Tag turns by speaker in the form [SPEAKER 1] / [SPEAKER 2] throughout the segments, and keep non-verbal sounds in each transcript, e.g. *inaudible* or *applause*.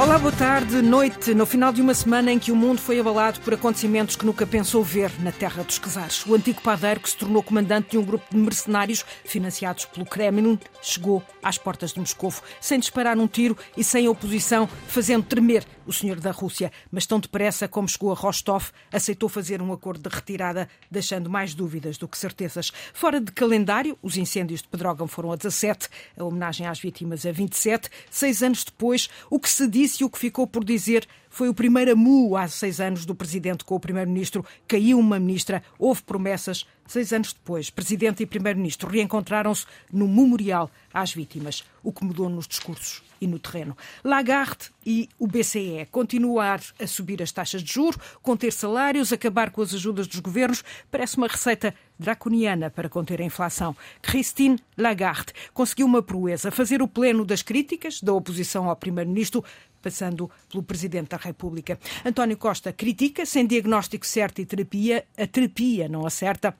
[SPEAKER 1] Olá, boa tarde, noite, no final de uma semana em que o mundo foi abalado por acontecimentos que nunca pensou ver na terra dos Cesares. O antigo padeiro, que se tornou comandante de um grupo de mercenários financiados pelo Kremlin, chegou às portas de Moscovo, sem disparar um tiro e sem oposição, fazendo tremer o senhor da Rússia. Mas tão depressa como chegou a Rostov, aceitou fazer um acordo de retirada, deixando mais dúvidas do que certezas. Fora de calendário, os incêndios de Pedrógão foram a 17, a homenagem às vítimas a 27. Seis anos depois, o que se disse disse o que ficou por dizer foi o primeiro amu há seis anos do presidente com o primeiro-ministro. Caiu uma ministra, houve promessas. Seis anos depois, presidente e primeiro-ministro reencontraram-se no memorial às vítimas. O que mudou nos discursos e no terreno. Lagarde e o BCE continuar a subir as taxas de juro, conter salários, acabar com as ajudas dos governos, parece uma receita draconiana para conter a inflação. Christine Lagarde conseguiu uma proeza, fazer o pleno das críticas da oposição ao primeiro-ministro, passando pelo Presidente da República. António Costa critica, sem diagnóstico certo e terapia, a terapia não acerta.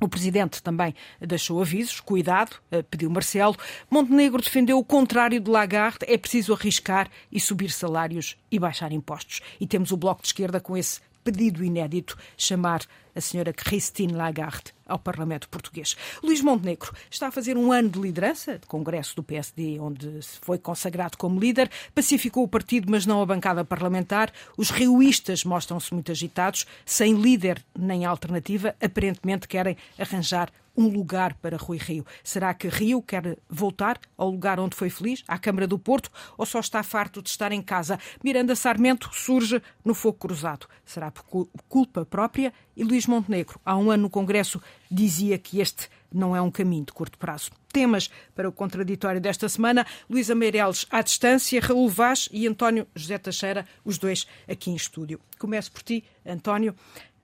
[SPEAKER 1] O Presidente também deixou avisos, cuidado, eh, pediu Marcelo. Montenegro defendeu o contrário de Lagarde, é preciso arriscar e subir salários e baixar impostos. E temos o Bloco de Esquerda com esse pedido inédito, chamar a senhora Christine Lagarde ao Parlamento Português. Luís Montenegro está a fazer um ano de liderança, de congresso do PSD, onde foi consagrado como líder, pacificou o partido, mas não a bancada parlamentar. Os rioístas mostram-se muito agitados, sem líder nem alternativa, aparentemente querem arranjar um lugar para Rui Rio. Será que Rio quer voltar ao lugar onde foi feliz, à Câmara do Porto, ou só está farto de estar em casa? Miranda Sarmento surge no fogo cruzado. Será por culpa própria? E Luís Montenegro, há um ano no Congresso, dizia que este não é um caminho de curto prazo. Temas para o contraditório desta semana: Luísa Meireles à distância, Raul Vaz e António José Teixeira, os dois aqui em estúdio. Começo por ti, António.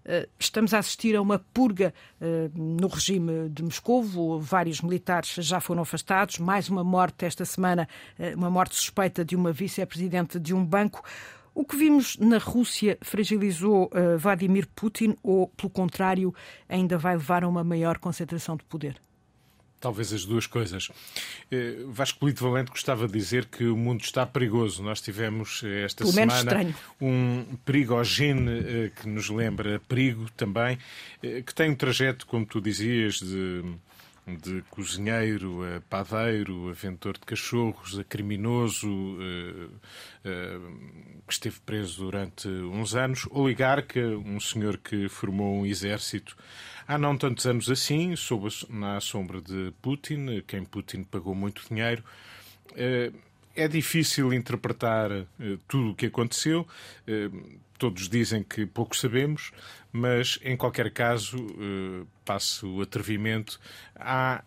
[SPEAKER 1] Eh, estamos a assistir a uma purga eh, no regime de Moscou. Vários militares já foram afastados. Mais uma morte esta semana, eh, uma morte suspeita de uma vice-presidente de um banco. O que vimos na Rússia fragilizou Vladimir Putin ou, pelo contrário, ainda vai levar a uma maior concentração de poder?
[SPEAKER 2] Talvez as duas coisas. Eh, Vasco Polito Valente gostava de dizer que o mundo está perigoso. Nós tivemos eh, esta
[SPEAKER 1] Pelo
[SPEAKER 2] semana um perigogene que nos lembra perigo também, que tem um trajeto, como tu dizias, de de cozinheiro a padeiro, a vendedor de cachorros, a criminoso que esteve preso durante uns anos, oligarca, um senhor que formou um exército Há não tantos anos assim, sob na sombra de Putin, quem Putin pagou muito dinheiro. Eh, é difícil interpretar eh, tudo o que aconteceu. Eh, todos dizem que pouco sabemos, mas em qualquer caso, passo o atrevimento, há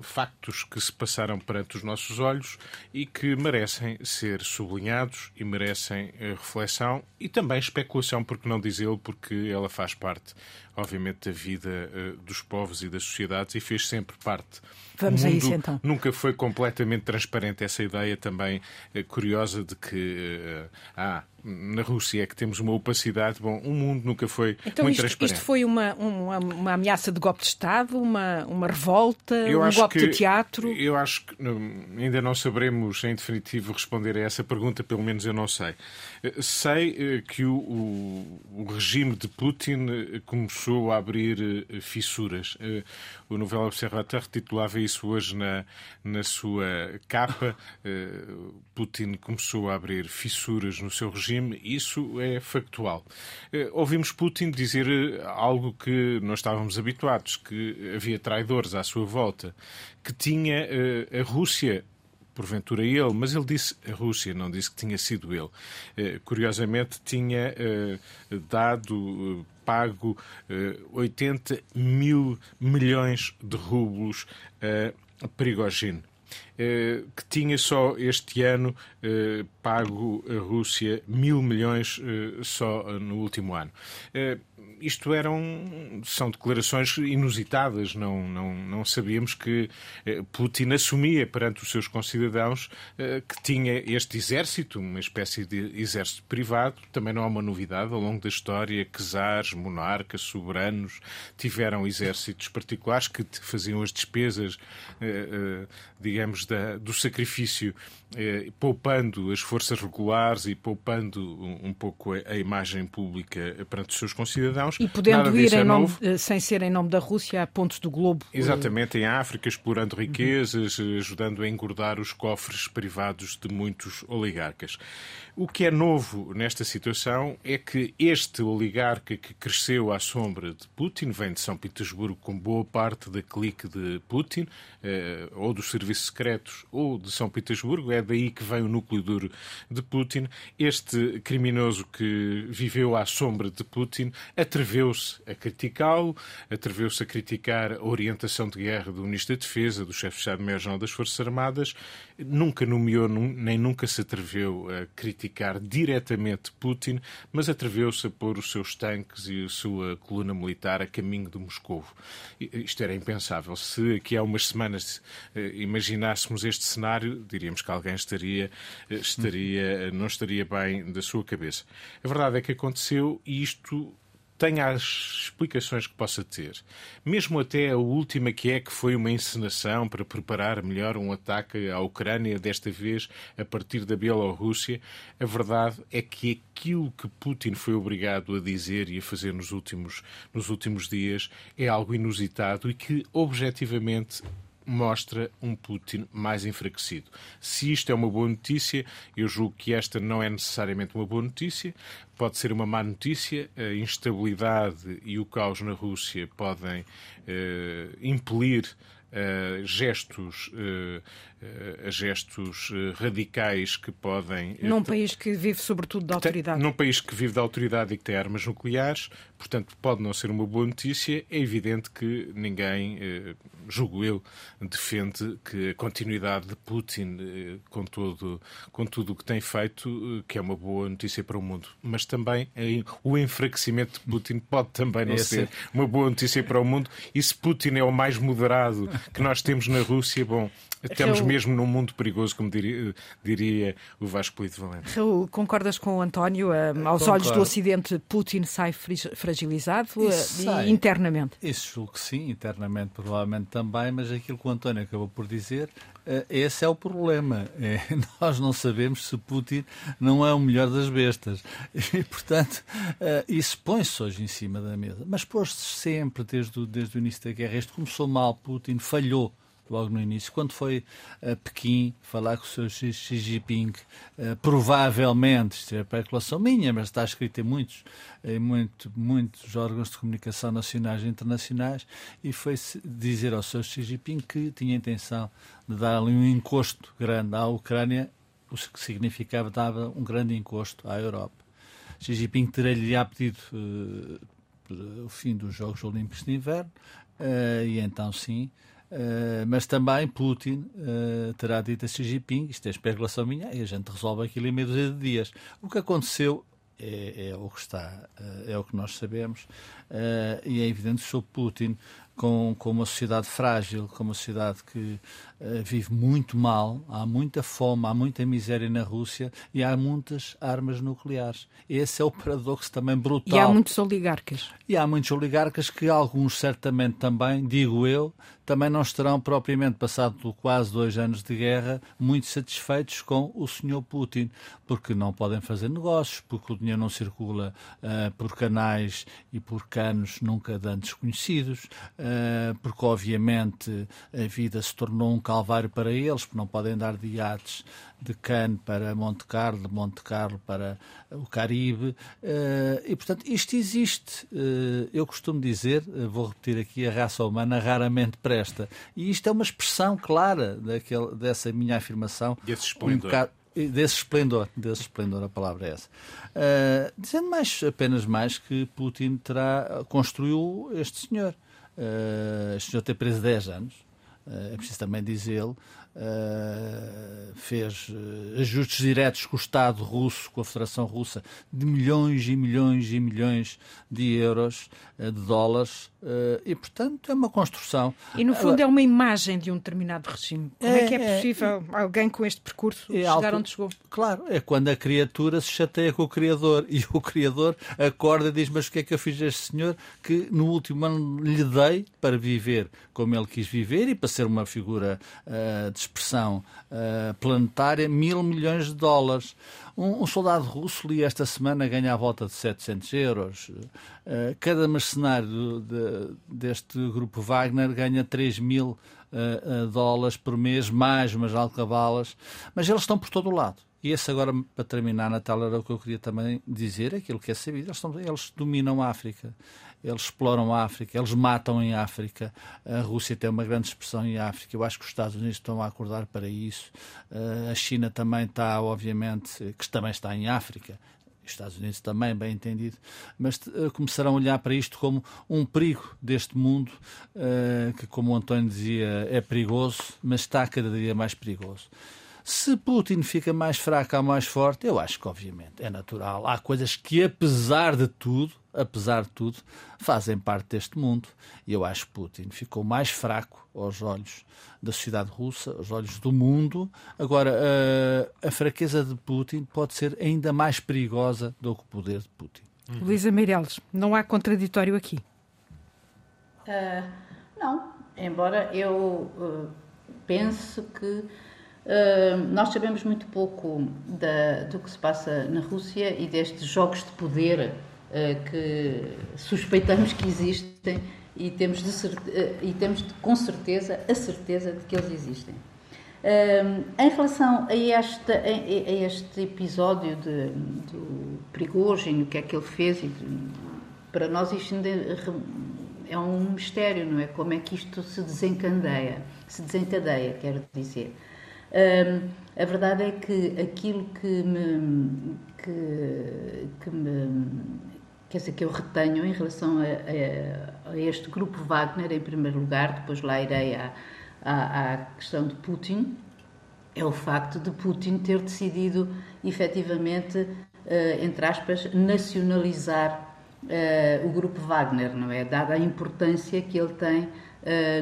[SPEAKER 2] factos que se passaram perante os nossos olhos e que merecem ser sublinhados e merecem reflexão e também especulação, porque não dizê-lo, porque ela faz parte obviamente, da vida dos povos e das sociedades e fez sempre parte.
[SPEAKER 1] Vamos a isso então.
[SPEAKER 2] Nunca foi completamente transparente essa ideia também curiosa de que uh, ah, na Rússia é que temos uma opacidade. Bom, o mundo nunca foi
[SPEAKER 1] então,
[SPEAKER 2] muito
[SPEAKER 1] isto,
[SPEAKER 2] transparente.
[SPEAKER 1] Isto foi uma, uma, uma, ameaça de golpe de Estado, uma, uma revolta, eu um golpe
[SPEAKER 2] que,
[SPEAKER 1] de teatro?
[SPEAKER 2] Eu acho que ainda não saberemos em definitivo responder a essa pergunta, pelo menos eu não sei. Sei que o, o, regime de Putin começou começou a abrir eh, fissuras. Eh, o Novel Observateur titulava isso hoje na, na sua capa. Eh, Putin começou a abrir fissuras no seu regime. Isso é factual. Ouvimos Putin dizer algo que não estávamos habituados, que havia traidores à sua volta, que tinha a Rússia porventura ele, mas ele disse a Rússia, não disse que tinha sido ele. Eh, curiosamente, tinha eh, dado, eh, pago 80 mil milhões de rublos a Prigogine. Que tinha só este ano pago a Rússia mil milhões só no último ano isto eram são declarações inusitadas. Não, não, não sabíamos que eh, Putin assumia perante os seus concidadãos eh, que tinha este exército, uma espécie de exército privado. Também não há uma novidade ao longo da história. Czares, monarcas, soberanos tiveram exércitos particulares que faziam as despesas, eh, digamos, da, do sacrifício, eh, poupando as forças regulares e poupando um, um pouco a, a, imagem pública perante os seus concidadãos.
[SPEAKER 1] E podendo ir é nome, eh, sem ser em nome da Rússia a pontos do globo.
[SPEAKER 2] Exatamente, em África, explorando riquezas, uhum. ajudando a engordar os cofres privados de muitos oligarcas. O que é novo nesta situação é que este oligarca que cresceu à sombra de Putin vem de São Petersburgo com boa parte da clique de Putin, eh, ou dos serviços secretos, ou de São Petersburgo. É daí que vem o núcleo duro de Putin. Este criminoso que viveu à sombra de Putin atreveu-se a criticá-lo, atreveu-se a criticar a orientação de guerra do Ministro da Defesa, do chefe de Estado-Maior-General das Forças Armadas, nunca nomeou nem nunca se atreveu a criticar diretamente Putin, mas atreveu-se a pôr os seus tanques e a sua coluna militar a caminho de Moscou. Isto era impensável. Se aqui há umas semanas eh, imaginássemos este cenário, diríamos que alguém estaria, eh, estaria, não estaria bem da sua cabeça. A verdade é que aconteceu e isto tenha as explicações que possa ter. Mesmo até a última, que é que foi uma encenação para preparar melhor um ataque à Ucrânia, desta vez a partir da Bielorrússia, a verdade é que aquilo que Putin foi obrigado a dizer e a fazer nos últimos, nos últimos dias é algo inusitado e que, objetivamente, mostra um Putin mais enfraquecido. Se isto é uma boa notícia, eu julgo que esta não é necessariamente uma boa notícia, pode ser uma má notícia. A instabilidade e o caos na Rússia podem uh, impelir uh, gestos uh, a gestos eh, radicais que podem.
[SPEAKER 1] Eh, num país que vive sobretudo da autoridade.
[SPEAKER 2] Num país que vive da autoridade e que tem armas nucleares, portanto, pode não ser uma boa notícia. É evidente que ninguém, eh, julgo eu, defende que a continuidade de Putin, com, todo, com tudo o que tem feito, que é uma boa notícia para o mundo. Mas também o enfraquecimento de Putin pode também não Esse... ser uma boa notícia para o mundo. E se Putin é o mais moderado que nós temos na Rússia, bom, Estamos Raul, mesmo num mundo perigoso, como diria, diria o Vasco Polito Valente.
[SPEAKER 1] Raul, concordas com o António? Um, aos Concordo. olhos do Ocidente, Putin sai fragilizado uh, sai. internamente?
[SPEAKER 3] Isso julgo que sim, internamente provavelmente também, mas aquilo que o António acabou por dizer, uh, esse é o problema. É, *laughs* nós não sabemos se Putin não é o melhor das bestas. E, portanto, uh, isso põe-se hoje em cima da mesa. Mas pôs-se sempre, desde o, desde o início da guerra. Isto começou mal, Putin falhou logo no início, quando foi a Pequim falar com o seu Xi, Jinping, uh, provavelmente, isto é especulação minha, mas está escrito em muitos, em muito, muitos órgãos de comunicação nacionais e internacionais, e foi dizer ao seu Xi Jinping que tinha intenção de dar ali um encosto grande à Ucrânia, o que significava dava um grande encosto à Europa. Xi Jinping teria-lhe pedido uh, o fim dos Jogos Olímpicos de Inverno, uh, e então sim, Uh, mas também Putin uh, terá dito a Xi Jinping, isto é especulação minha, e a gente resolve aquilo em meio de dias. O que aconteceu é, é o que está, uh, é o que nós sabemos, e é evidente que o Putin com, com uma sociedade frágil, com uma sociedade que uh, vive muito mal, há muita fome, há muita miséria na Rússia e há muitas armas nucleares. Esse é o paradoxo também brutal.
[SPEAKER 1] E há muitos oligarcas.
[SPEAKER 3] E há muitos oligarcas que alguns certamente também, digo eu, também não estarão propriamente, passado quase dois anos de guerra, muito satisfeitos com o senhor Putin, porque não podem fazer negócios, porque o dinheiro não circula uh, por canais e por canos nunca antes conhecidos, uh, porque obviamente a vida se tornou um calvário para eles, porque não podem dar de iates de Cannes para Monte Carlo, de Monte Carlo para o Caribe, uh, e portanto isto existe. eu costumo dizer, vou repetir aqui, a raça humana raramente presta presta. E isto é uma expressão clara daquele, dessa minha afirmação.
[SPEAKER 2] Desse esplendor. Um
[SPEAKER 3] bocado, desse esplendor, desse esplendor, a palavra é essa. Uh, dizendo mais, apenas mais, que Putin terá, construiu este senhor. Uh, este senhor tem preso 10 anos, uh, é preciso também dizê-lo, Uh, fez uh, ajustes diretos com o Estado russo, com a Federação Russa, de milhões e milhões e milhões de euros, uh, de dólares, e portanto é uma construção.
[SPEAKER 1] E no fundo é uma imagem de um determinado regime. Como é, é que é, é possível é, alguém com este percurso é chegar alto, onde chegou?
[SPEAKER 3] Claro, é quando a criatura se chateia com o Criador e o Criador acorda e diz: Mas o que é que eu fiz a este senhor que no último ano lhe dei para viver como ele quis viver e para ser uma figura uh, de expressão uh, planetária, mil milhões de dólares. Um, um, soldado russo li esta semana ganha a volta de 700 euros. Uh, cada mercenário de, deste grupo Wagner ganha 3 mil dólares por mês, mais umas alcabalas. Mas eles estão por todo o lado. E esse agora, para terminar, Natal, era o que eu queria também dizer, aquilo que é sabido. Eles, estão, eles dominam a África eles exploram a África, eles matam em África. A Rússia tem uma grande expressão em África. Eu acho que os Estados Unidos estão a acordar para isso. Eh, a China também está, obviamente, que também está em África. Os Estados Unidos também, bem entendido, mas uh, começarão a olhar para isto como um perigo deste mundo, uh, que, como o António dizia, é perigoso, mas está cada dia mais perigoso. Se Putin fica mais fraco ou mais forte, eu acho que, obviamente, é natural. Há coisas que, apesar de tudo, apesar de tudo, fazem parte deste mundo. E eu acho que Putin ficou mais fraco aos olhos da sociedade russa, aos olhos do mundo. Agora, a, a fraqueza de Putin pode ser ainda mais perigosa do que o poder de Putin.
[SPEAKER 1] Uhum. Luísa Meireles, não há contraditório aqui?
[SPEAKER 4] Uh, não, embora eu uh, pense que nós sabemos muito pouco da, do que se passa na Rússia e destes jogos de poder eh, que suspeitamos que existem e temos, de, eh, e temos de, com certeza a certeza de que eles existem. Em relação a, esta, a, este episódio de, do Prigogine, o que é que ele fez, para nós isto ainda é um mistério, não é? Como é que isto se desencadeia, se desencadeia, quero dizer. A verdade é que aquilo que me, que, que me quer dizer, que eu retenho em relação a, a, a, este grupo Wagner, em primeiro lugar, depois lá irei à, à, à, questão de Putin, é o facto de Putin ter decidido, efetivamente, uh, entre aspas, nacionalizar uh, o grupo Wagner, não é? Dada a importância que ele tem,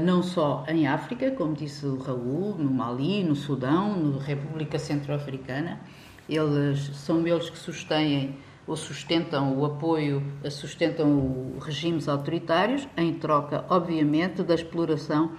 [SPEAKER 4] não só em África, como disse o Raul, no Mali, no Sudão, na República Centro-Africana, eles são eles que sustêm ou sustentam o apoio, sustentam regimes autoritários, em troca, obviamente, da exploração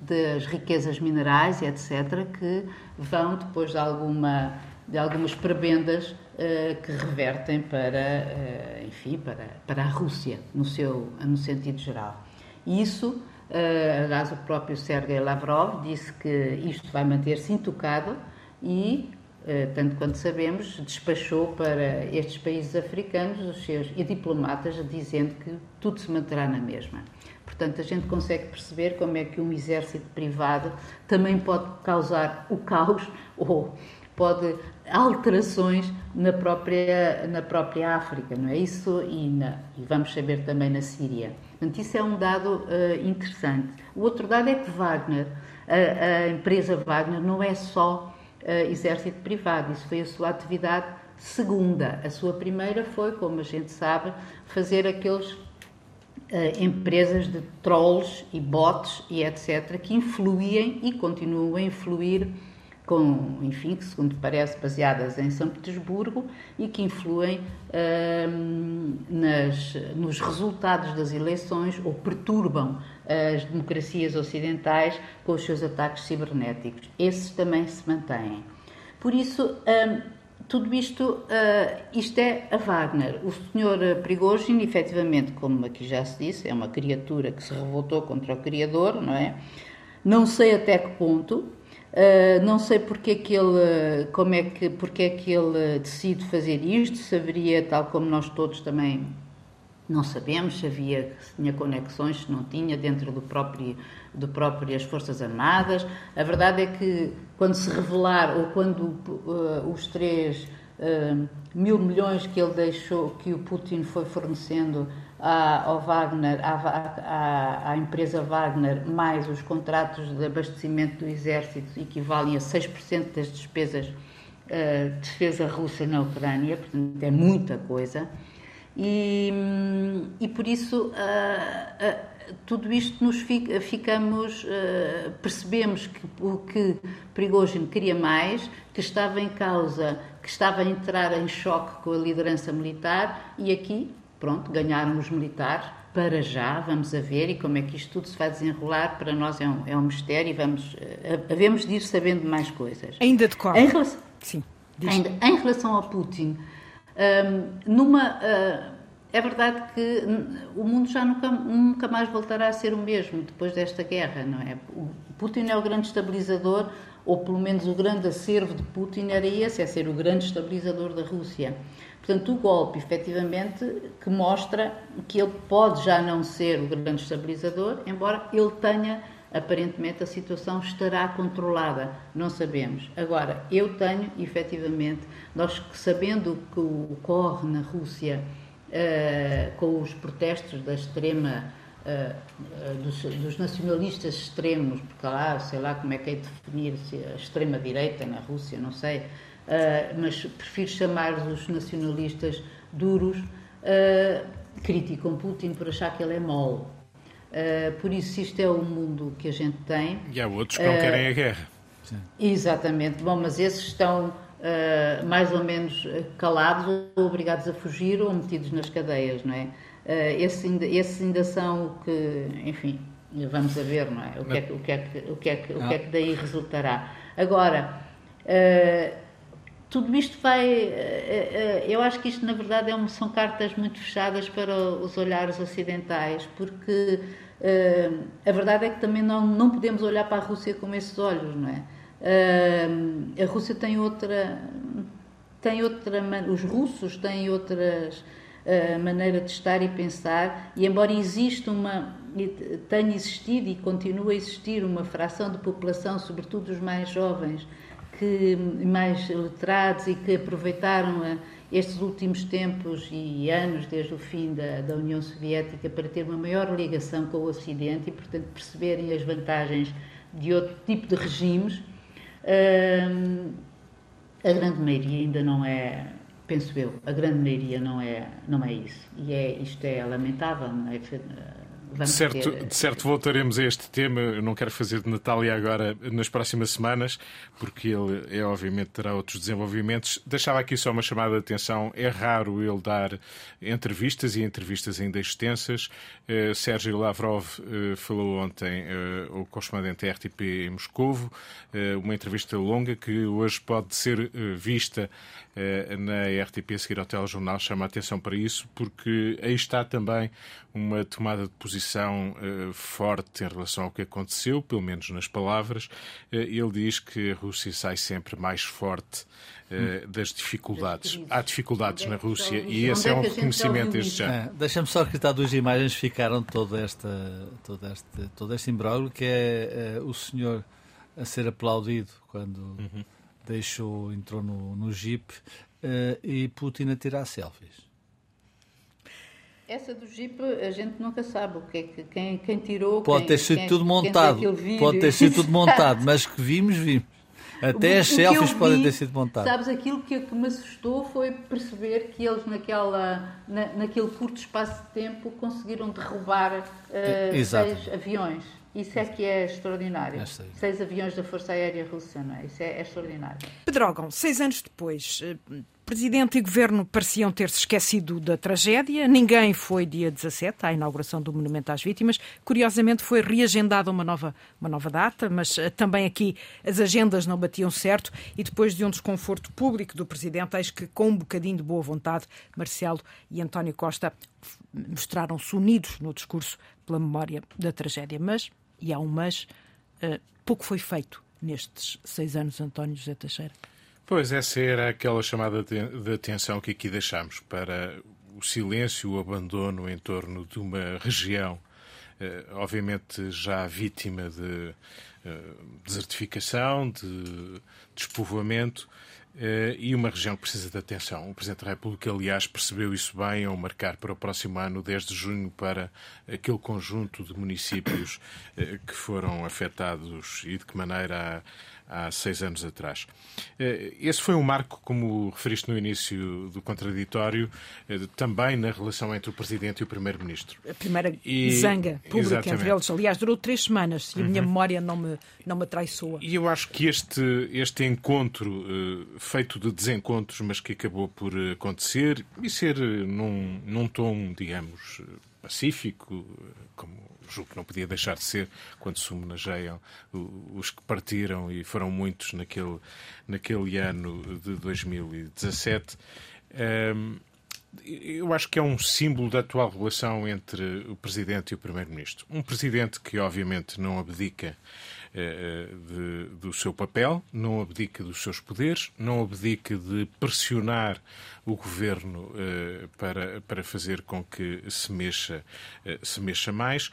[SPEAKER 4] das riquezas minerais e etc., que vão depois de, alguma, de algumas prebendas uh, que revertem para, enfim, para, para a Rússia, no, seu, no sentido geral. Isso, uh, aliás, o próprio Sergei Lavrov disse que isto vai manter-se intocado e eh, tanto quanto sabemos, despachou para estes países africanos os seus e diplomatas dizendo que tudo se manterá na mesma. Portanto, a gente consegue perceber como é que um exército privado também pode causar o caos *laughs* ou pode alterações na própria na própria África, não é isso? E, na, e vamos saber também na Síria. Portanto, isso é um dado uh, interessante. O outro dado é que Wagner, a, a empresa Wagner, não é só uh, exército privado. Isso foi a sua atividade segunda. A sua primeira foi, como a gente sabe, fazer aqueles uh, empresas de trolls e bots e etc. que influem e continuam a influir com, enfim, que segundo parece baseadas em São Petersburgo e que influem uh, nas, nos resultados das eleições ou perturbam as democracias ocidentais com os seus ataques cibernéticos. Esses também se mantêm. Por isso, um, tudo isto, uh, isto é a Wagner. O senhor Prigozhin, efetivamente, como aqui já se disse, é uma criatura que se revoltou contra o Criador, não é? Não sei até que ponto, uh, não sei porque é que ele, como é que, porque é que ele decide fazer isto, saberia, tal como nós todos também não sabemos se havia, se tinha conexões, se não tinha, dentro do próprio, do próprias Forças Armadas. A verdade é que, quando se revelar, ou quando uh, os três uh, mil milhões que ele deixou, que o Putin foi fornecendo à, ao Wagner, à, à, à, empresa Wagner, mais os contratos de abastecimento do exército, equivalem a 6% das despesas uh, de defesa russa na Ucrânia, portanto, é muita coisa. E, e por isso uh, uh, tudo isto nos fica, ficamos, uh, percebemos que o que Prigogine queria mais, que estava em causa, que estava a entrar em choque com a liderança militar e aqui, pronto, ganharam os militares, para já, vamos a ver, e como é que isto tudo se vai desenrolar, para nós é um, é um mistério e vamos, havemos de ir sabendo mais coisas.
[SPEAKER 1] Ainda decorre.
[SPEAKER 4] Em relação,
[SPEAKER 1] Sim.
[SPEAKER 4] Ainda, em relação ao Putin, um, numa, uh, é verdade que o mundo já nunca, nunca mais voltará a ser o mesmo depois desta guerra, não é? O Putin é o grande estabilizador, ou pelo menos o grande acervo de Putin era esse, é ser o grande estabilizador da Rússia. Portanto, o golpe, efetivamente, que mostra que ele pode já não ser o grande estabilizador, embora ele tenha, aparentemente, a situação estará controlada, não sabemos. Agora, eu tenho, efetivamente, nós sabendo o que ocorre na Rússia uh, com os protestos da extrema dos, dos, nacionalistas extremos, porque lá, sei lá como é que é definir se a extrema-direita na Rússia, não sei, uh, mas prefiro chamar os nacionalistas duros, uh, criticam Putin por achar que ele é mole. Uh, por isso, isto é o mundo que a gente tem.
[SPEAKER 2] E há outros que não querem a guerra.
[SPEAKER 4] Sim. Exatamente. Bom, mas esses estão mais ou menos calados ou obrigados a fugir ou metidos nas cadeias, não é? Esses, ainda, esses ainda são o que, enfim, vamos a ver, não é? O que é que, o que, é que, o que, é que, o que, é que daí resultará. Agora, tudo isto vai. Eh, eh, eu acho que isto, na verdade, é são cartas muito fechadas para os olhares ocidentais, porque eh, a verdade é que também não, não podemos olhar para a Rússia com esses olhos, não é? a Rússia tem outra. Tem outra os russos têm outras uh, maneira de estar e pensar, e embora exista uma, tenha existido e continue a existir uma fração de população, sobretudo os mais jovens, que mais letrados e que aproveitaram a, estes últimos tempos e anos desde o fim da, da, União Soviética para ter uma maior ligação com o Ocidente e, portanto, perceberem as vantagens de outro tipo de regimes, hum, a grande maioria ainda não é, penso eu, a grande maioria não é, não é isso. E é, isto é lamentável, não é?
[SPEAKER 2] De certo, ter... de certo, voltaremos a este tema. Eu não quero fazer de Natália agora nas próximas semanas, porque ele, é, obviamente, terá outros desenvolvimentos. Deixava aqui só uma chamada de atenção: é raro ele dar entrevistas e entrevistas ainda extensas. Uh, Sérgio Lavrov uh, falou ontem, uh, o correspondente RTP em Moscovo, uma entrevista longa que hoje pode ser vista na RTP a seguir ao telejornal. Chama a atenção para isso, porque aí está também uma tomada de posição uh, forte em relação ao que aconteceu, pelo menos nas palavras. Uh, ele diz que a Rússia sai sempre mais forte uh, das dificuldades. Há dificuldades na Rússia e esse é um reconhecimento desde já. É,
[SPEAKER 3] Deixa-me só acreditar duas imagens que ficaram toda esta, todo, este, todo este imbróglio, que é o senhor a ser aplaudido quando uhum. Deixou, entrou no, no Jeep e Putin a tirar selfies.
[SPEAKER 4] Essa do Jeep a gente nunca sabe o que é que, quem, quem tirou.
[SPEAKER 3] Pode
[SPEAKER 4] quem,
[SPEAKER 3] ter sido quem, tudo montado. Pode ter sido tudo montado, mas que vimos, vimos. Até o, as selfies vi, podem ter sido montadas.
[SPEAKER 4] Sabes, aquilo que, que, me assustou foi perceber que eles, naquela, na, naquele curto espaço de tempo, conseguiram derrubar uh, seis aviões. Isso é que é extraordinário. É seis aviões da Força Aérea Russa, não é? Isso é, é extraordinário.
[SPEAKER 1] Pedrógão, seis anos depois, eh, Presidente e Governo pareciam ter-se esquecido da tragédia. Ninguém foi dia 17, à inauguração do Monumento às Vítimas. Curiosamente, foi reagendada uma nova, uma nova data, mas uh, também aqui as agendas não batiam certo. E depois de um desconforto público do Presidente, eis que, com um bocadinho de boa vontade, Marcelo e António Costa mostraram-se unidos no discurso pela memória da tragédia. Mas, e há um mas, uh, pouco foi feito nestes seis anos, António José Teixeira.
[SPEAKER 2] Pois, essa era aquela chamada de atenção que aqui deixamos para o silêncio, o abandono em torno de uma região, eh, obviamente já vítima de eh, desertificação, de despovoamento, e uma região que precisa de atenção. O Presidente da República, aliás, percebeu isso bem ao marcar para o próximo ano, 10 de junho, para aquele conjunto de municípios que foram afetados e de que maneira há seis anos atrás. Eh, esse foi um marco, como referiste no início do contraditório, eh, também na relação entre o Presidente e o Primeiro-Ministro.
[SPEAKER 1] A primeira e... zanga pública Exatamente. entre eles. Aliás, durou três semanas e a minha uhum. memória não me, não me traiçoa.
[SPEAKER 2] E eu acho que este, este encontro, feito de desencontros, mas que acabou por acontecer e ser num, num tom, digamos, pacífico, como julgo que não podia deixar de ser quando se homenageiam os que partiram e foram muitos naquele, naquele ano de 2017. Um, eu acho que é um símbolo da atual relação entre o Presidente e o Primeiro-Ministro. Um Presidente que, obviamente, não abdica eh, de, do seu papel, não abdica dos seus poderes, não abdica de pressionar o governo eh, para, para fazer com que se mexa, eh, se mexa mais,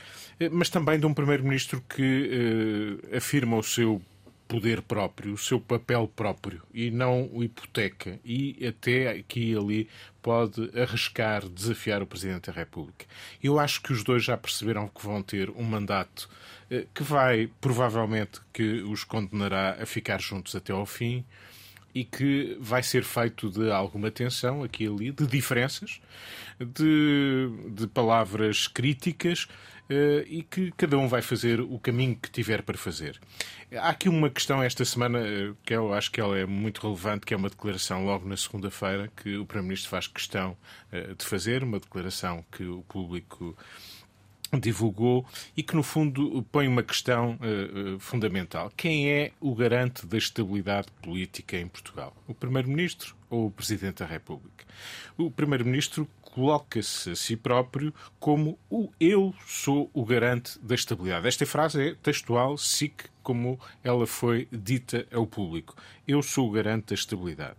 [SPEAKER 2] mas também de um primeiro-ministro que afirma o seu poder próprio, o seu papel próprio e não o hipoteca e até aqui e ali pode arriscar, desafiar o Presidente da República. Eu acho que os dois já perceberam que vão ter um mandato eh, que vai, provavelmente, que os condenará a ficar juntos até ao fim e que vai ser feito de alguma tensão aqui e ali, de diferenças, de, de palavras críticas, eh, e que cada um vai fazer o caminho que tiver para fazer. Há aqui uma questão esta semana eh, que eu acho que ela é muito relevante, que é uma declaração logo na segunda-feira que o Primeiro-Ministro faz questão eh, de fazer, uma declaração que o público divulgou e que, no fundo, põe uma questão uh, fundamental. Quem é o garante da estabilidade política em Portugal? O Primeiro-Ministro ou o Presidente da República? O Primeiro-Ministro coloca-se a si próprio como o eu sou o garante da estabilidade. Esta frase é textual, SIC, como ela foi dita ao público. Eu sou o garante da estabilidade.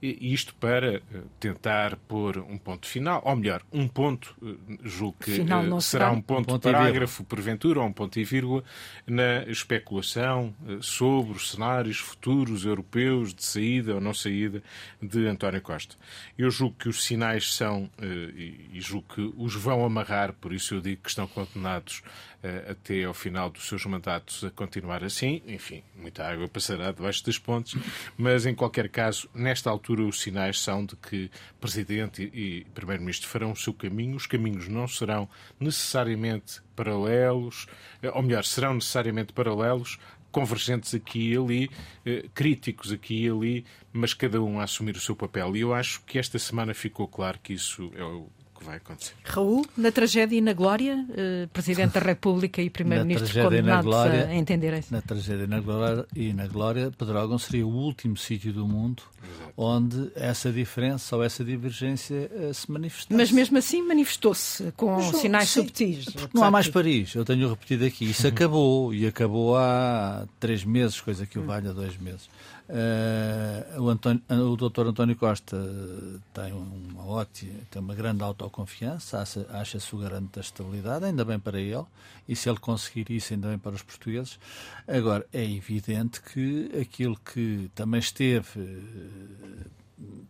[SPEAKER 2] E isto para eh, tentar pôr um ponto final, ou melhor, um ponto, eh, julgo que final eh, será, será um ponto, um ponto parágrafo, porventura, ou um ponto e vírgula, na especulação sobre os cenários futuros europeus de saída ou não saída de António Costa. Eu julgo que os sinais são, e julgo que os vão amarrar, por isso eu digo que estão condenados até ao final dos seus mandatos a continuar assim. Enfim, muita água passará debaixo das pontes, mas em qualquer caso, nesta altura, os sinais são de que Presidente e Primeiro-Ministro farão o seu caminho. Os caminhos não serão necessariamente paralelos, ou melhor, serão necessariamente paralelos, convergentes aqui e ali, eh, críticos aqui e ali, mas cada um a assumir o seu papel. E eu acho que esta semana ficou claro que isso é o que vai acontecer.
[SPEAKER 1] Raul, na tragédia e na glória, eh, Presidente da *laughs* República e Primeiro-Ministro condenados glória, a entenderem-se.
[SPEAKER 3] Na tragédia e na glória, e na glória Pedrógão seria o último sítio do mundo Exato. onde essa diferença ou essa divergência uh, se manifestasse.
[SPEAKER 1] Mas mesmo assim manifestou-se com Mas, sinais sim, subtis.
[SPEAKER 3] Não há mais Paris, eu tenho repetido aqui. Isso *laughs* acabou e acabou há três meses, coisa que o valha dois meses. Uh, o, António, o doutor António Costa tem uma ótima, tem uma grande autoconfiança, acha, acha-se o garante da estabilidade, ainda bem para ele, e se ele conseguir isso, ainda bem para os portugueses. Agora, é evidente que aquilo que também esteve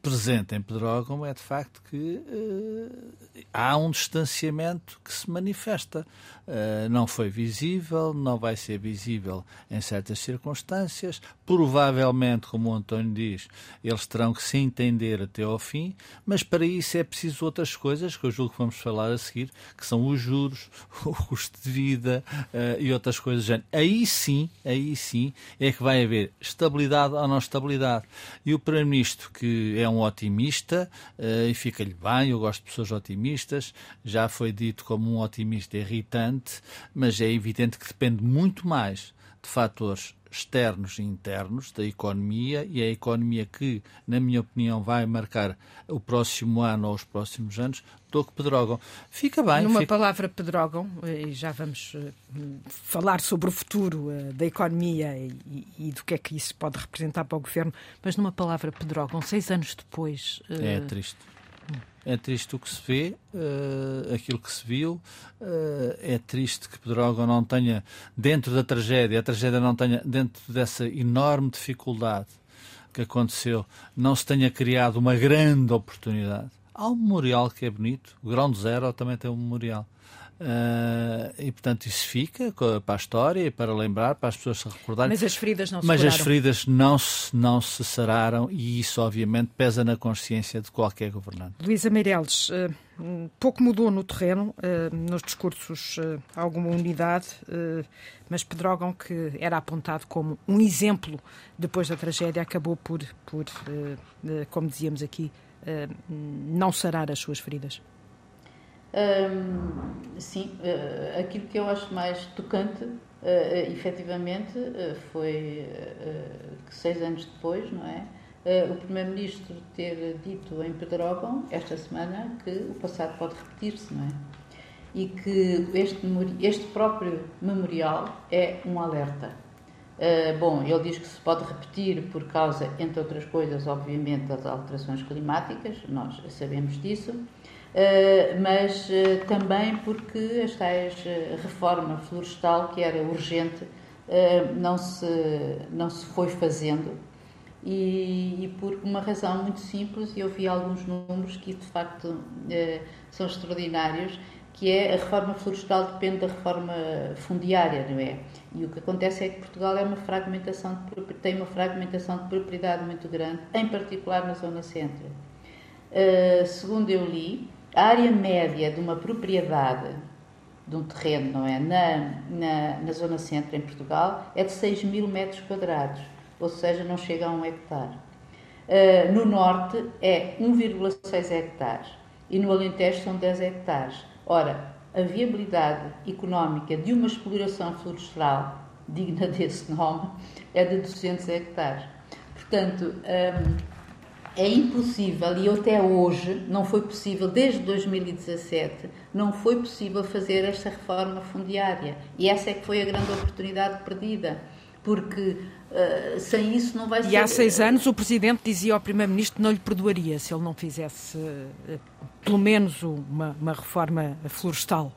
[SPEAKER 3] presente em Pedrógão é de facto que uh, há um distanciamento que se manifesta. Uh, não foi visível, não vai ser visível em certas circunstâncias. Provavelmente, como o António diz, eles terão que se entender até ao fim, mas para isso é preciso outras coisas que eu julgo que vamos falar a seguir, que são os juros, *laughs* o custo de vida uh, e outras coisas. Aí sim, aí sim é que vai haver estabilidade ou não estabilidade. E o Primeiro-Ministro, que é um otimista uh, e fica-lhe bem, eu gosto de pessoas otimistas, já foi dito como um otimista irritante, mas é evidente que depende muito mais de fatores externos e internos da economia e a economia que, na minha opinião, vai marcar o próximo ano ou os próximos anos, do que Pedrógão. Fica bem.
[SPEAKER 1] Numa
[SPEAKER 3] fica...
[SPEAKER 1] palavra Pedrógão, eh, e já vamos eh, falar sobre o futuro eh, da economia e, e, do que é que isso pode representar para o governo, mas numa palavra Pedrógão, seis anos depois.
[SPEAKER 3] É triste. É triste o que se vê, uh, aquilo que se viu. Uh, é triste que Pedrógão não tenha, dentro da tragédia, a tragédia não tenha, dentro dessa enorme dificuldade que aconteceu, não se tenha criado uma grande oportunidade. Há um memorial que é bonito, o Ground Zero também tem um memorial. Uh, e portanto isso fica para a história e para lembrar, para as pessoas se recordarem.
[SPEAKER 1] Mas as feridas não se
[SPEAKER 3] Mas as feridas não se, não se sararam e isso obviamente pesa na consciência de qualquer governante.
[SPEAKER 1] Luísa Meireles, uh, pouco mudou no terreno, uh, nos discursos alguma unidade, mas Pedrógão, que era apontado como um exemplo depois da tragédia, acabou por, por como dizíamos aqui, não sarar as suas feridas.
[SPEAKER 4] Sim, uh, aquilo que eu acho mais tocante, uh, efetivamente, uh, foi que seis anos depois, não é? o Primeiro-Ministro ter dito em Pedrógão, esta semana, que o passado pode repetir-se, não é? E que este, este próprio memorial é um alerta. Uh, bom, ele diz que se pode repetir por causa, entre outras coisas, obviamente, das alterações climáticas, nós sabemos disso, mas eh, também porque esta eh, reforma florestal, que era urgente, não se, não se foi fazendo. E, e, por uma razão muito simples, eu vi alguns números que de facto são extraordinários, que é a reforma florestal depende da reforma fundiária, não é? E o que acontece é que Portugal é uma fragmentação de, tem uma fragmentação de propriedade muito grande, em particular na zona centro. Uh, segundo eu li, a área média de uma propriedade, de um terreno, não é? Na, na, na zona centro, em Portugal, é de 6 mil metros quadrados, ou seja, não chega a um hectare. Uh, no norte é 1,6 hectares e no Alentejo são 10 hectares. Ora, a viabilidade económica de uma exploração florestal digna *laughs* desse nome é de 200 hectares. Portanto, um, é impossível, e até hoje não foi possível, desde 2017, não foi possível fazer esta reforma fundiária. E essa é que foi a grande oportunidade perdida, porque uh, sem isso não vai
[SPEAKER 1] e
[SPEAKER 4] ser.
[SPEAKER 1] E há seis anos o Presidente dizia ao Primeiro-Ministro que não lhe perdoaria se ele não fizesse, uh, pelo menos, uma, uma reforma florestal.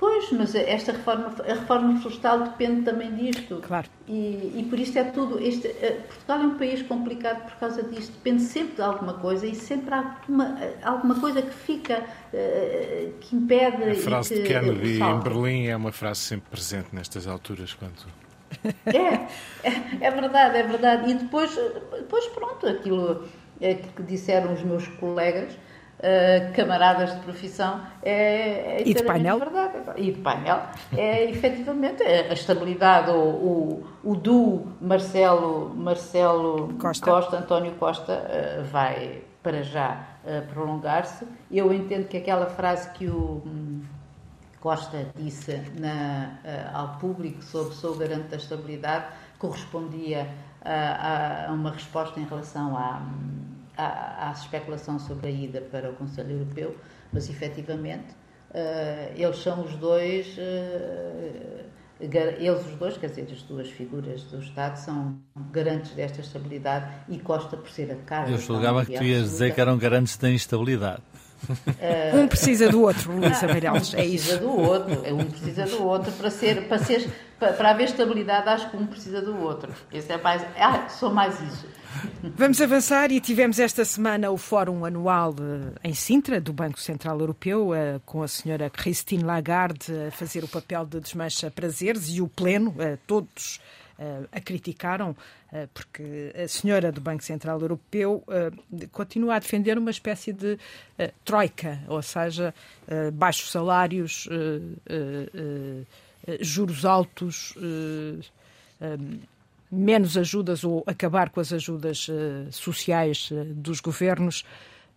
[SPEAKER 4] Pois, mas esta reforma, a reforma florestal depende também disto.
[SPEAKER 1] Claro.
[SPEAKER 4] E, e por isso é tudo. Este, uh, Portugal é um país complicado por causa disto. Depende sempre de alguma coisa e sempre há alguma, alguma coisa que fica, uh, que impede.
[SPEAKER 2] A frase
[SPEAKER 4] que,
[SPEAKER 2] de Kennedy em Berlim é uma frase sempre presente nestas alturas. Quando...
[SPEAKER 4] É, é, é verdade, é verdade. E depois, depois pronto, aquilo que disseram os meus colegas uh, camaradas de profissão é,
[SPEAKER 1] é e de painel
[SPEAKER 4] verdade. E de painel é efetivamente a estabilidade, o, o, o duo Marcelo, Marcelo Costa. Costa António Costa, uh, vai para já uh, prolongar-se. Eu entendo que aquela frase que o um, Costa disse na, ao público sobre sou garante da estabilidade correspondia a, a, uma resposta em relação à, há, há especulação sobre a ida para o Conselho Europeu, mas efetivamente uh, eles são os dois, uh, eles os dois, quer dizer, as duas figuras do Estado, são garantes desta estabilidade e Costa por ser a cara.
[SPEAKER 3] Eu julgava que tu ias dizer que eram garantes da instabilidade.
[SPEAKER 1] Uh, um precisa do outro, Luísa Meirelles, é isso.
[SPEAKER 4] Um precisa do outro, um precisa do outro para ser, para ser, para, haver estabilidade, acho que um precisa do outro. Esse é mais, ah, sou mais isso.
[SPEAKER 1] Vamos avançar e tivemos esta semana o Fórum Anual em Sintra, do Banco Central Europeu, eh, com a senhora Christine Lagarde a fazer o papel de desmancha prazeres e o Pleno, eh, todos a criticaram, porque a senhora do Banco Central Europeu continua a defender uma espécie de troika, ou seja, baixos salários, juros altos menos ajudas ou acabar com as ajudas uh, sociais uh, dos governos.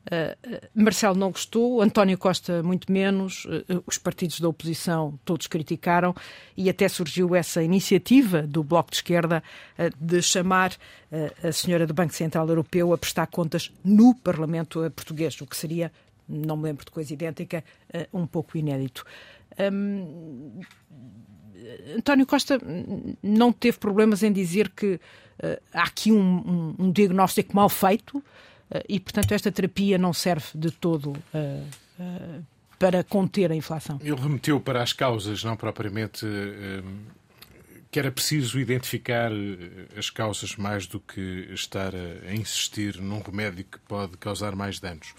[SPEAKER 1] Uh, Marcelo não gostou, António Costa muito menos, os partidos da oposição todos criticaram e até surgiu essa iniciativa do Bloco de Esquerda de chamar a senhora do Banco Central Europeu a prestar contas no Parlamento português, o que seria, não me lembro de coisa idêntica, um pouco inédito. Um, António Costa não teve problemas em dizer que uh, há aqui um, um, um, diagnóstico mal feito uh, e, portanto, esta terapia não serve de todo uh, para conter a inflação.
[SPEAKER 2] Ele remeteu para as causas, não propriamente que era preciso identificar as causas mais do que estar a insistir num remédio que pode causar mais danos.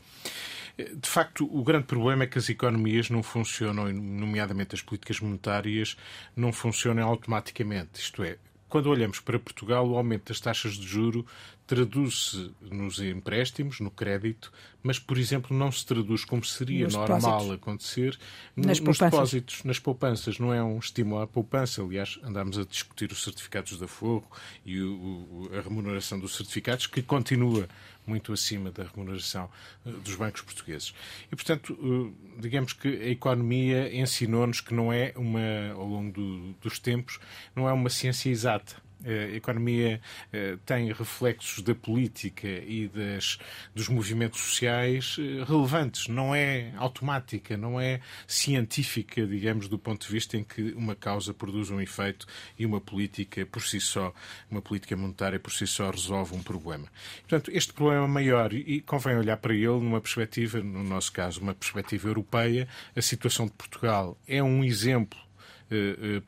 [SPEAKER 2] De facto, o grande problema é que as economias não funcionam, nomeadamente as políticas monetárias, não funcionam automaticamente. Isto é, quando olhamos para Portugal, o aumento das taxas de juro traduz-se nos empréstimos, no crédito, mas, por exemplo, não se traduz como seria
[SPEAKER 1] nos
[SPEAKER 2] normal
[SPEAKER 1] depósitos.
[SPEAKER 2] acontecer
[SPEAKER 1] Nas
[SPEAKER 2] nos
[SPEAKER 1] poupanças.
[SPEAKER 2] depósitos, nas poupanças. Não é um estímulo à poupança. Aliás, andámos a discutir os certificados da Forro e o- a remuneração dos certificados, que continua muito acima da remuneração eh, dos bancos portugueses. E, portanto, eh, digamos que a economia ensinou-nos que não é uma, ao longo do- dos tempos, não é uma ciência exata. Eh, A economia eh, tem reflexos da política e das, dos movimentos sociais eh, relevantes. Não é automática, não é científica, digamos, do ponto de vista em que uma causa produz um efeito e uma política por si só, uma política monetária por si só resolve um problema. Portanto, este problema maior e convém olhar para ele numa perspectiva, no nosso caso, uma perspectiva europeia. A situação de Portugal é um exemplo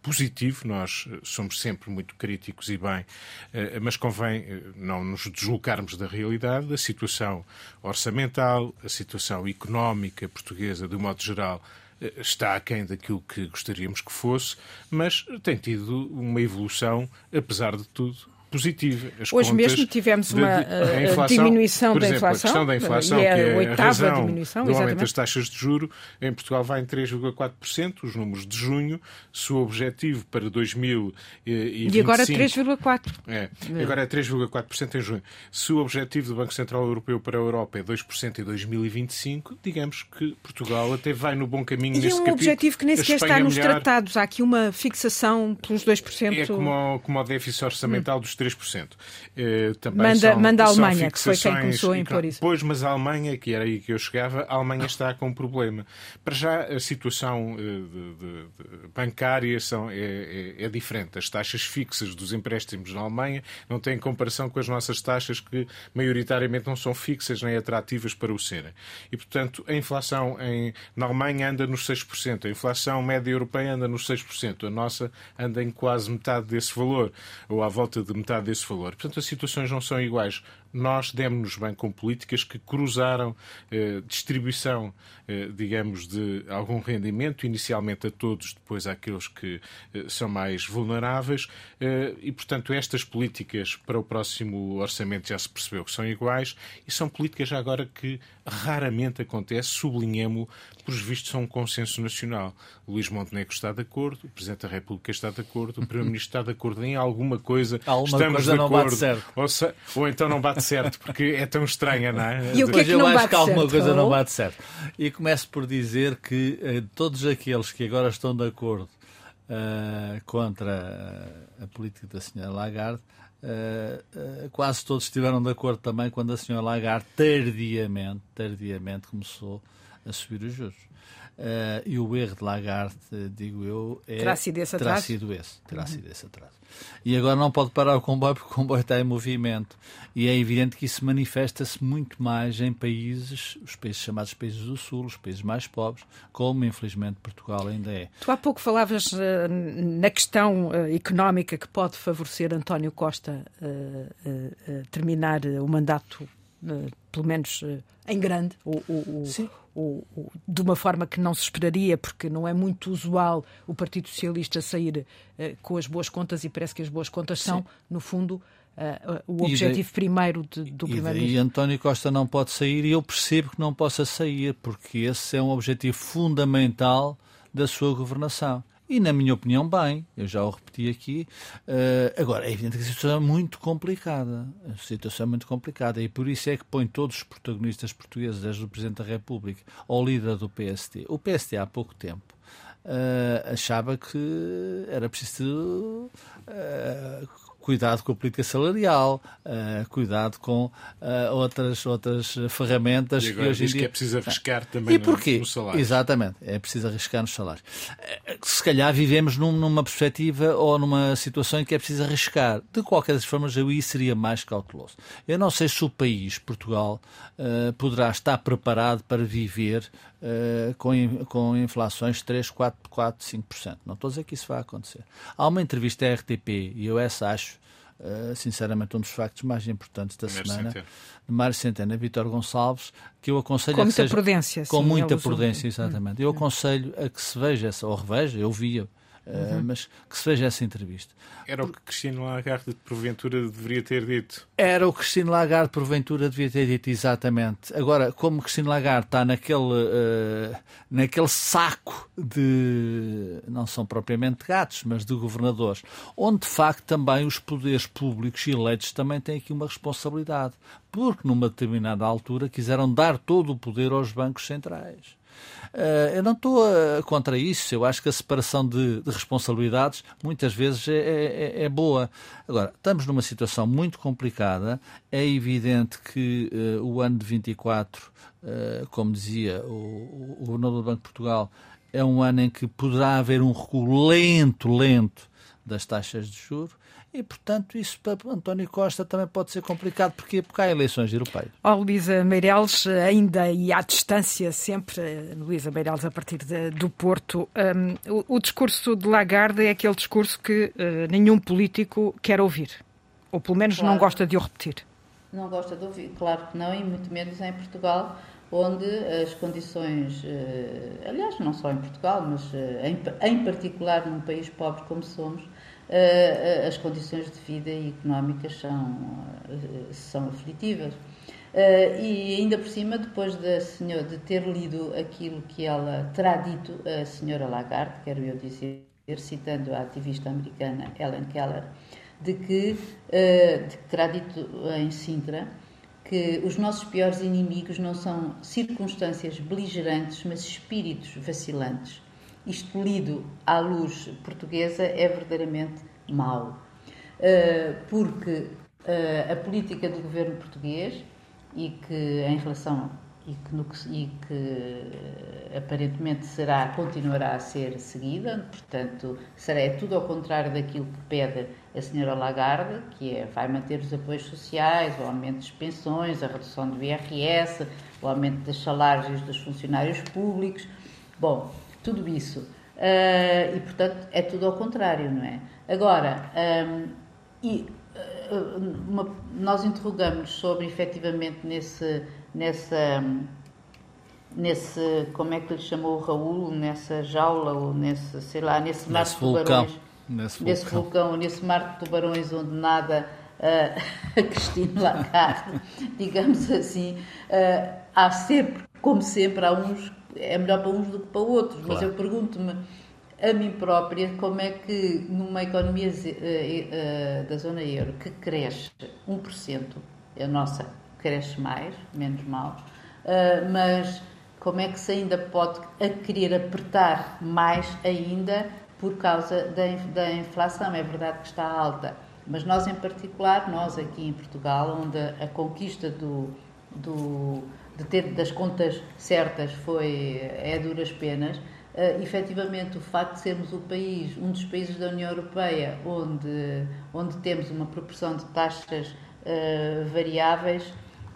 [SPEAKER 2] positivo. Nós eh, somos sempre muito críticos e bem, eh, mas convém eh, não nos deslocarmos da realidade. A situação orçamental, a situação económica portuguesa, de um modo geral, eh, está aquém daquilo que gostaríamos que fosse, mas tem tido uma evolução, apesar de tudo, positiva. As
[SPEAKER 1] Hoje mesmo tivemos uma,
[SPEAKER 2] de-
[SPEAKER 1] eh,
[SPEAKER 2] inflação,
[SPEAKER 1] diminuição
[SPEAKER 2] por
[SPEAKER 1] da
[SPEAKER 2] exemplo,
[SPEAKER 1] inflação,
[SPEAKER 2] A questão da inflação,
[SPEAKER 1] e é
[SPEAKER 2] que
[SPEAKER 1] a
[SPEAKER 2] é a
[SPEAKER 1] oitava
[SPEAKER 2] razão
[SPEAKER 1] diminuição,
[SPEAKER 2] do aumento das taxas de juro, em Portugal vai em 3,4%, os números de junho. Se o objetivo para 2025...
[SPEAKER 1] E agora 3,4%.
[SPEAKER 2] É, agora é 3,4% em junho. Se o objetivo do Banco Central Europeu para a Europa é 2% em 2025, digamos que Portugal até vai no bom caminho
[SPEAKER 1] E
[SPEAKER 2] nesse
[SPEAKER 1] é um
[SPEAKER 2] capítulo.
[SPEAKER 1] objetivo que nem sequer está nos
[SPEAKER 2] melhor.
[SPEAKER 1] tratados. Há aqui uma fixação pelos 2%.
[SPEAKER 2] É como, ao- como ao déficit orçamental dos 3%. Eh, também
[SPEAKER 1] Manda-
[SPEAKER 2] são-
[SPEAKER 1] manda a Alemanha, que foi quem começou a impor isso.
[SPEAKER 2] Pois, mas a Alemanha, que era aí que eu chegava, a Alemanha está com um problema. Para já, a situação eh, de- de- de- bancária são, é, é- é diferente. As taxas fixas dos empréstimos na Alemanha não têm comparação com as nossas taxas, que maioritariamente não são fixas nem atrativas para o serem. E, portanto, a inflação em, na Alemanha anda nos 6%, a inflação média europeia anda nos 6%, a nossa anda em quase metade desse valor, ou à volta de metade desse valor. Portanto, as situações não são iguais. Nós demos-nos bem com políticas que cruzaram eh, distribuição, eh, digamos, de algum rendimento, inicialmente a todos, depois àqueles que eh, são mais vulneráveis, eh, e, portanto, estas políticas para o próximo orçamento já se percebeu que são iguais e são políticas já agora que raramente acontece, sublinhemos, por vistos, são um consenso nacional. O Luís Montenegro está de acordo, o Presidente da República está de acordo, o Primeiro-Ministro está de acordo em alguma coisa.
[SPEAKER 3] Alguma
[SPEAKER 2] estamos
[SPEAKER 3] coisa
[SPEAKER 2] de acordo. Ou, se- ou então não bate certo, porque é tão estranha, não é?
[SPEAKER 1] E o que é que
[SPEAKER 3] eu
[SPEAKER 1] não
[SPEAKER 3] acho
[SPEAKER 1] bate
[SPEAKER 3] que alguma
[SPEAKER 1] certo?
[SPEAKER 3] coisa não bate certo. E começo por dizer que eh, todos aqueles que agora estão de acordo eh, contra eh, a política da senhora Lagarde, eh, eh, quase todos estiveram de acordo também quando a senhora Lagarde tardiamente, tardiamente começou a subir os juros. Eh, e o erro de Lagarde, digo eu, é,
[SPEAKER 1] Terá sido esse
[SPEAKER 3] terá
[SPEAKER 1] atraso?
[SPEAKER 3] sido esse. Terá sido esse atraso. E agora não pode parar o comboio porque o comboio está em movimento. E é evidente que isso manifesta-se muito mais em países, os países chamados países do Sul, os países mais pobres, como infelizmente Portugal ainda é.
[SPEAKER 1] Tu há pouco falavas eh, na questão eh, económica que pode favorecer António Costa terminar o mandato, pelo menos eh, em grande, o- o- o-
[SPEAKER 3] Sim.
[SPEAKER 1] o- o- de uma forma que não se esperaria, porque não é muito usual o Partido Socialista sair eh, com as boas contas e parece que as boas contas são, no fundo, eh, o
[SPEAKER 3] E
[SPEAKER 1] objetivo primeiro de- do
[SPEAKER 3] E daí
[SPEAKER 1] Primeiro-Ministro.
[SPEAKER 3] António Costa não pode sair e eu percebo que não possa sair, porque esse é um objetivo fundamental da sua governação. E, na minha opinião, bem, eu já o repeti aqui. Eh, agora, é evidente que a situação é muito complicada. A situação é muito complicada e por isso é que põe todos os protagonistas portugueses, desde o Presidente da República ao líder do PST. O PST, há pouco tempo, eh, achava que era preciso eh, cuidado com a política salarial, eh, cuidado com eh, outras, outras ferramentas
[SPEAKER 2] E
[SPEAKER 3] que
[SPEAKER 2] agora
[SPEAKER 3] hoje em
[SPEAKER 2] diz que
[SPEAKER 3] dia...
[SPEAKER 2] é preciso arriscar também
[SPEAKER 3] E
[SPEAKER 2] no-
[SPEAKER 3] porquê?
[SPEAKER 2] no salário.
[SPEAKER 3] Exatamente, é preciso arriscar nos salários. Eh, Se calhar vivemos num- numa perspectiva ou numa situação em que é preciso arriscar. De qualquer das formas, eu aí seria mais cauteloso. Eu não sei se o país, Portugal, eh, poderá estar preparado para viver eh, com, com inflações de 3, 4, 4, 5%. Não estou a dizer que isso vai acontecer. Há uma entrevista à RTP e eu essa acho, eh, sinceramente, um dos factos mais importantes da
[SPEAKER 2] Mário
[SPEAKER 3] semana,
[SPEAKER 2] Centeno.
[SPEAKER 3] de Mário Centeno e Vítor Gonçalves, que eu aconselho
[SPEAKER 1] Com
[SPEAKER 3] a que
[SPEAKER 1] muita
[SPEAKER 3] seja,
[SPEAKER 1] prudência.
[SPEAKER 3] com
[SPEAKER 1] sim,
[SPEAKER 3] muita prudência, exatamente. Eu aconselho a que se veja essa, ou reveja, eu via, Uhum. mas que se veja essa entrevista.
[SPEAKER 2] Era o que Cristina Lagarde, porventura, deveria ter dito.
[SPEAKER 3] Era o que Cristina Lagarde, porventura, devia ter dito exatamente. Agora, como Cristina Lagarde está naquele, uh, naquele saco de. não são propriamente gatos, mas de governadores, onde de facto também os poderes públicos eleitos também têm aqui uma responsabilidade. Porque numa determinada altura quiseram dar todo o poder aos bancos centrais. Uh, eu não estou uh, contra isso. Eu acho que a separação de, de responsabilidades muitas vezes é, é, é, boa. Agora, estamos numa situação muito complicada. É evidente que uh, o ano de 24, como dizia o, o Governador do Banco de Portugal, é um ano em que poderá haver um recuo lento, lento das taxas de juros e, portanto, isso para António Costa também pode ser complicado. Porquê? Porque há eleições europeias.
[SPEAKER 1] Ó, oh, Luísa Meireles, ainda e à distância sempre, Luísa Meireles a partir de, do Porto, um, o, o, discurso de Lagarde é aquele discurso que uh, nenhum político quer ouvir. Ou pelo menos claro. não gosta de o repetir.
[SPEAKER 4] Não gosta de ouvir, claro que não, e muito menos em Portugal, onde as condições, uh, aliás, não só em Portugal, mas uh, em, em particular num país pobre como somos, eh, eh, as condições de vida e económicas são, eh, são aflitivas. e ainda por cima, depois de, senhor, de ter lido aquilo que ela terá dito, a senhora Lagarde, quero eu dizer, citando a ativista americana Ellen Keller, de que, de que terá dito em Sintra que os nossos piores inimigos não são circunstâncias beligerantes, mas espíritos vacilantes isto lido à luz portuguesa é verdadeiramente mau. Uh, porque uh, a política do governo português e que em relação e que, no, e que uh, aparentemente será continuará a ser seguida, portanto será é tudo ao contrário daquilo que pede a senhora Lagarde, que é vai manter os apoios sociais, o aumento das pensões, a redução do IRS, o aumento dos salários dos funcionários públicos. Bom, tudo isso. Uh, e, portanto, é tudo ao contrário, não é? Agora, um, e, uh, uma, nós interrogamos sobre, efetivamente, nesse, nessa, nesse, como é que lhe chamou o Raul, nessa jaula, ou nesse, sei lá, nesse mar de tubarões. Nesse, nesse vulcão. vulcão, nesse mar de tubarões onde nada uh, *laughs* a Cristina Lagarde, *laughs* digamos assim, há sempre, como sempre, há uns é melhor para uns do que para outros, claro. mas eu pergunto-me a mim própria como é que numa economia uh, uh, da zona euro que cresce 1%, a nossa cresce mais, menos mal, uh, mas como é que se ainda pode querer apertar mais ainda por causa da, da inflação? É verdade que está alta, mas nós em particular, nós aqui em Portugal, onde a conquista do, do de ter das contas certas foi é duras penas. Uh, efetivamente, o facto de sermos o país, um dos países da União Europeia onde, onde temos uma proporção de taxas uh, variáveis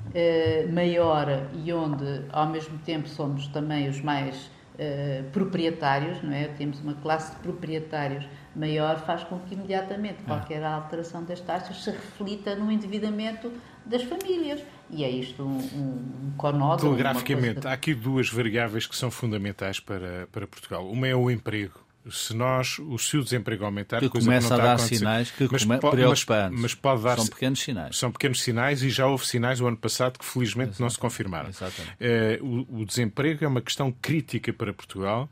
[SPEAKER 4] uh, maior e onde, ao mesmo tempo, somos também os mais uh, proprietários, não é? Temos uma classe de proprietários maior, faz com que imediatamente é. qualquer alteração das taxas se reflita no endividamento das famílias. E é isto um, um conódromo.
[SPEAKER 2] Telegraficamente, há aqui duas variáveis que são fundamentais para, para Portugal. Uma é o emprego se nós, o, se o desemprego aumentar,
[SPEAKER 3] que começa a, a dar sinais que mas, come, preocupantes.
[SPEAKER 2] Mas, mas, pode dar,
[SPEAKER 3] são pequenos sinais.
[SPEAKER 2] São pequenos sinais e já houve sinais o ano passado que felizmente Exatamente. não se confirmaram. Eh, o, o, desemprego é uma questão crítica para Portugal,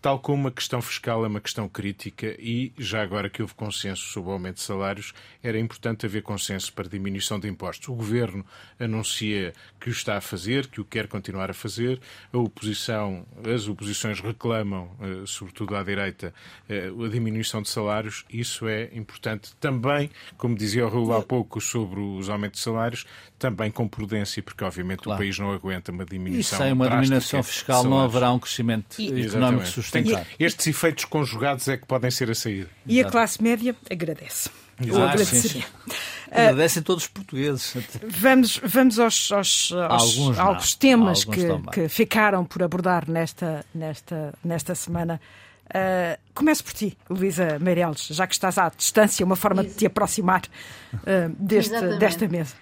[SPEAKER 2] tal como a questão fiscal é uma questão crítica e já agora que houve consenso sobre o aumento de salários, era importante haver consenso para diminuição de impostos. O Governo anuncia que o está a fazer, que o quer continuar a fazer, a oposição, as oposições reclamam, eh, sobretudo à direita eh, a diminuição de salários, isso é importante também, como dizia o Raul há pouco sobre os aumentos de salários, também com prudência, porque obviamente claro. o país não aguenta uma diminuição.
[SPEAKER 3] E sem uma diminuição fiscal não haverá um crescimento e, económico
[SPEAKER 2] Estes efeitos conjugados é que podem ser a saída.
[SPEAKER 1] E a classe média agradece.
[SPEAKER 3] Ou agradeceria. Agradecem todos os portugueses.
[SPEAKER 1] Vamos, vamos aos, aos, aos alguns, temas alguns que, que ficaram por abordar nesta, nesta, nesta semana. Uh, começo por ti, Luísa Meireles, já que estás à distância, uma forma Isso. de te aproximar uh, deste, desta mesa.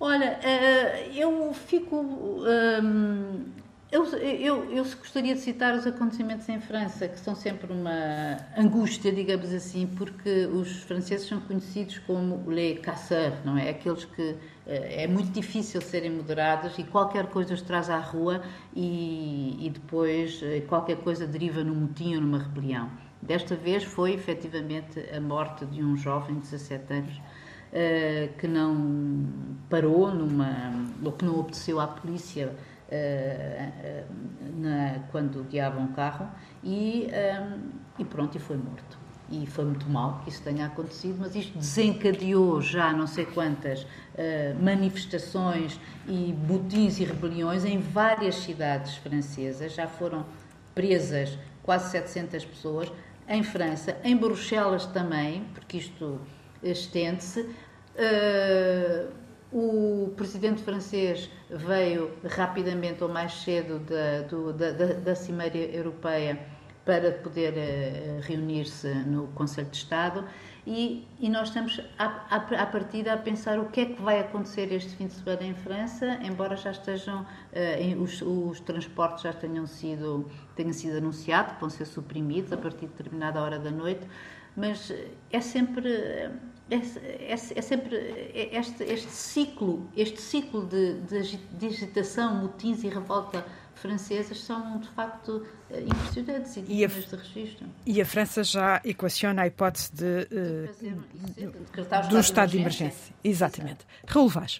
[SPEAKER 4] Olha, uh, eu fico. Um, Eu, eu, eu gostaria de citar os acontecimentos em França, que são sempre uma angústia, digamos assim, porque os franceses são conhecidos como les casseurs, não é? Aqueles que eh, é muito difícil serem moderados e qualquer coisa os traz à rua e, e depois eh, qualquer coisa deriva num motim ou numa rebelião. Desta vez foi efetivamente a morte de um jovem de 17 anos uh, que não parou numa, ou que não obedeceu à polícia na, quando guiava um carro e, um, e pronto, e foi morto. E foi muito mal que isso tenha acontecido, mas isto desencadeou já não sei quantas uh, manifestações e botins e rebeliões em várias cidades francesas. Já foram presas quase 700 pessoas em França, em Bruxelas também, porque isto estende-se. Uh, o presidente francês veio rapidamente ou mais cedo da, do, da, da, Cimeira Europeia para poder uh, reunir-se no Conselho de Estado e, e nós estamos à, partida a pensar o que é que vai acontecer este fim de semana em França, embora já estejam uh, em, os, os, transportes já tenham sido, tenham sido anunciados, vão ser suprimidos a partir de determinada hora da noite, mas é sempre é, é, é, sempre este, este, ciclo, este ciclo de, de, de agitação, motins e revolta francesas são de facto eh, impressionantes e dignas de registro.
[SPEAKER 1] E a França já equaciona a hipótese de, de, uh, de do estado de emergência. emergência. Exatamente. Raul Vaz.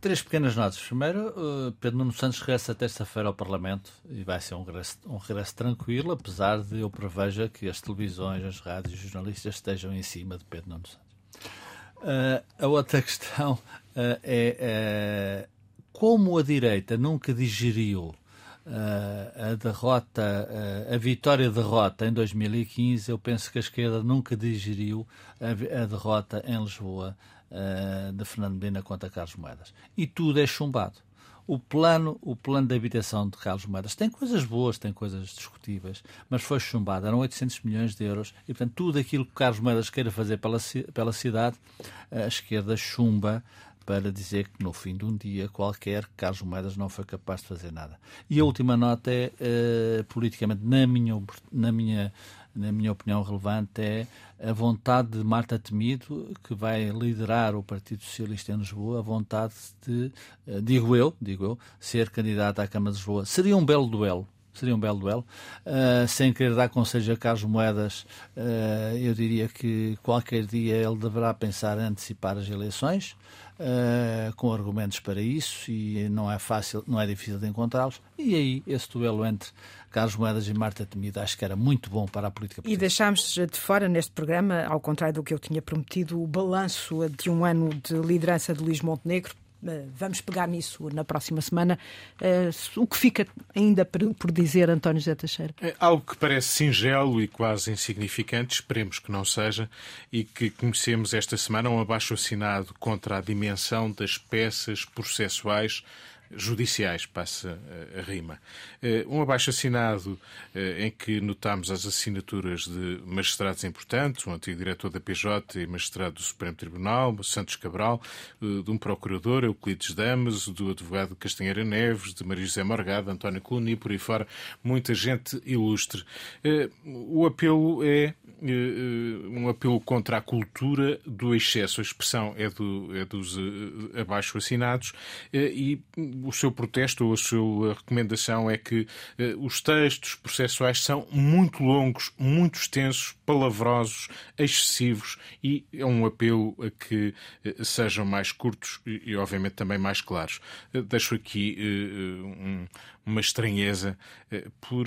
[SPEAKER 3] Três pequenas notas. Primeiro, uh, Pedro Nuno Santos regressa terça-feira ao Parlamento e vai ser um regresso, um regresso tranquilo, apesar de eu preveja que as televisões, as rádios e os jornalistas estejam em cima de Pedro Nuno Santos. Uh, a outra *laughs* questão uh, é uh, como a direita nunca digeriu a derrota, a vitória-derrota em 2015, eu penso que a esquerda nunca digeriu a, a derrota em Lisboa de Fernando Medina contra Carlos Moedas. E tudo é chumbado o plano, o plano de habitação de Carlos Moedas tem coisas boas, tem coisas discutíveis, mas foi chumbado. Eram 800 milhões de euros e, portanto, tudo aquilo que Carlos Moedas queira fazer pela, pela cidade, a esquerda chumba para dizer que no fim de um dia qualquer Carlos Moedas não foi capaz de fazer nada. E a última nota é, uh, politicamente, na minha, na minha na minha opinião, relevante é a vontade de Marta Temido, que vai liderar o Partido Socialista em Lisboa, a vontade de, eh, digo eu, digo eu, ser candidata à Câmara de Lisboa. Seria um belo duelo, seria um belo duelo. Uh, sem querer dar conselho a Carlos Moedas, uh, eu diria que qualquer dia ele deverá pensar em antecipar as eleições, uh, com argumentos para isso, e não é fácil, não é difícil de encontrá-los. E aí, esse duelo entre Carlos Moedas e Marta Temido, acho que era muito bom para a política portuguesa.
[SPEAKER 1] E deixámos de fora neste programa, ao contrário do que eu tinha prometido, o balanço de um ano de liderança de Luís Montenegro. Eh, vamos pegar nisso na próxima semana. Eh, o que fica ainda por dizer, António José Teixeira?
[SPEAKER 2] É algo que parece singelo e quase insignificante, esperemos que não seja, e que conhecemos esta semana um abaixo assinado contra a dimensão das peças processuais judiciais, passa a, rima. Eh, um abaixo-assinado eh, em que notamos as assinaturas de magistrados importantes, o antigo diretor da PJ e magistrado do Supremo Tribunal, Santos Cabral, eh, de um procurador, Euclides Damas, do advogado Castanheira Neves, de Maria José Morgado, António Coluni, por aí fora, muita gente ilustre. O apelo é um apelo contra a cultura do excesso. A expressão é, do, é dos abaixo-assinados e o seu protesto ou a sua recomendação é que eh, os textos processuais são muito longos, muito extensos, palavrosos, excessivos e é um apelo a que eh, sejam mais curtos e, e obviamente, também mais claros. Eh, deixo aqui um, uma estranheza por,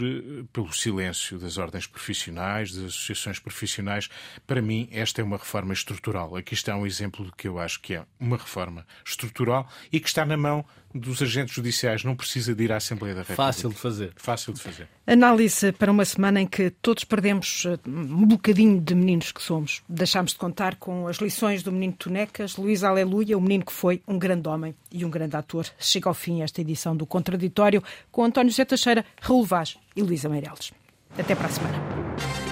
[SPEAKER 2] pelo silêncio das ordens profissionais, das associações profissionais. Para mim, esta é uma reforma estrutural. Aqui está um exemplo do que eu acho que é uma reforma estrutural e que está na mão dos agentes judiciais, não precisa de ir à Assembleia da República.
[SPEAKER 3] Fácil de fazer.
[SPEAKER 2] Fácil de fazer.
[SPEAKER 1] Análise para uma semana em que todos perdemos eh, um bocadinho de meninos que somos. Deixámos de contar com as lições do menino Tonecas, Luís Aleluia, o menino que foi um grande homem e um grande ator. Chega ao fim esta edição do Contraditório com António José Teixeira, Raul Vaz e Luísa Meireles. Até para a semana.